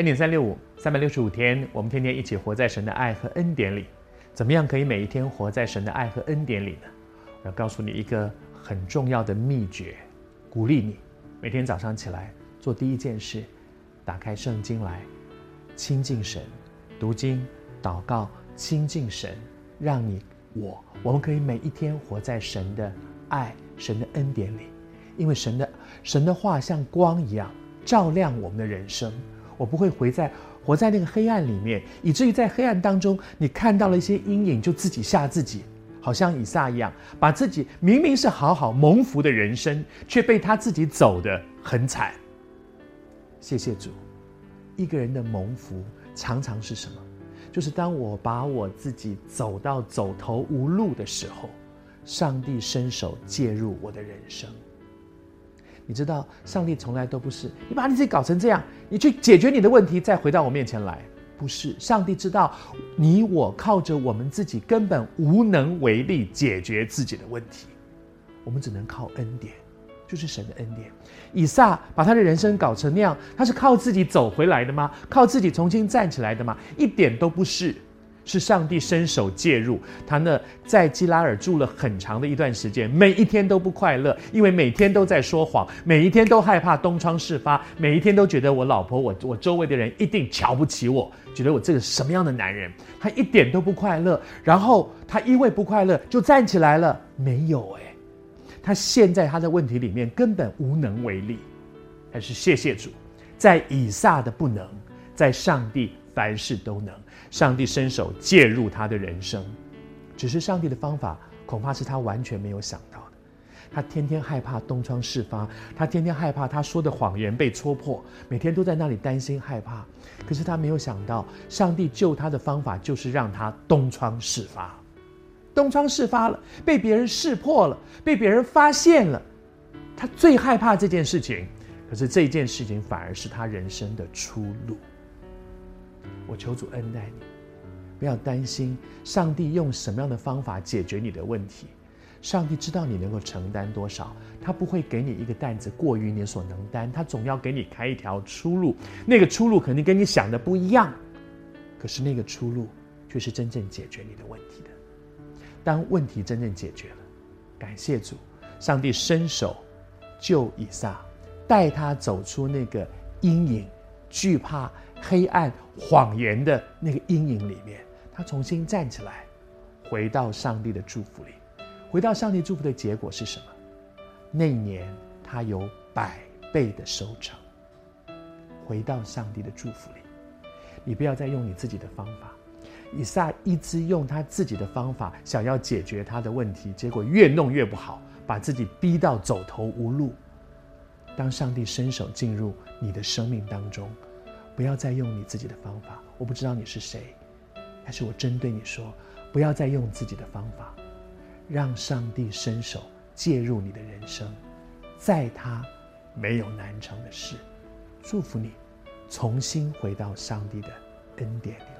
恩典三六五，三百六十五天，我们天天一起活在神的爱和恩典里。怎么样可以每一天活在神的爱和恩典里呢？我要告诉你一个很重要的秘诀，鼓励你每天早上起来做第一件事，打开圣经来亲近神，读经、祷告、亲近神，让你我我们可以每一天活在神的爱、神的恩典里，因为神的神的话像光一样照亮我们的人生。我不会活在活在那个黑暗里面，以至于在黑暗当中，你看到了一些阴影，就自己吓自己，好像以撒一样，把自己明明是好好蒙福的人生，却被他自己走得很惨。谢谢主，一个人的蒙福常常是什么？就是当我把我自己走到走投无路的时候，上帝伸手介入我的人生。你知道，上帝从来都不是你把你自己搞成这样，你去解决你的问题，再回到我面前来。不是，上帝知道你我靠着我们自己根本无能为力解决自己的问题，我们只能靠恩典，就是神的恩典。以撒把他的人生搞成那样，他是靠自己走回来的吗？靠自己重新站起来的吗？一点都不是。是上帝伸手介入，他呢在基拉尔住了很长的一段时间，每一天都不快乐，因为每天都在说谎，每一天都害怕东窗事发，每一天都觉得我老婆、我我周围的人一定瞧不起我，觉得我这个什么样的男人，他一点都不快乐。然后他因为不快乐就站起来了，没有哎，他陷在他的问题里面，根本无能为力。但是谢谢主，在以撒的不能，在上帝凡事都能。上帝伸手介入他的人生，只是上帝的方法恐怕是他完全没有想到的。他天天害怕东窗事发，他天天害怕他说的谎言被戳破，每天都在那里担心害怕。可是他没有想到，上帝救他的方法就是让他东窗事发。东窗事发了，被别人识破了，被别人发现了。他最害怕这件事情，可是这件事情反而是他人生的出路。我求主恩待你，不要担心上帝用什么样的方法解决你的问题。上帝知道你能够承担多少，他不会给你一个担子过于你所能担，他总要给你开一条出路。那个出路肯定跟你想的不一样，可是那个出路却是真正解决你的问题的。当问题真正解决了，感谢主，上帝伸手救以撒，带他走出那个阴影，惧怕。黑暗、谎言的那个阴影里面，他重新站起来，回到上帝的祝福里。回到上帝祝福的结果是什么？那一年他有百倍的收成。回到上帝的祝福里，你不要再用你自己的方法。以撒一直用他自己的方法想要解决他的问题，结果越弄越不好，把自己逼到走投无路。当上帝伸手进入你的生命当中。不要再用你自己的方法，我不知道你是谁，但是我针对你说，不要再用自己的方法，让上帝伸手介入你的人生，在他没有难成的事，祝福你，重新回到上帝的恩典里。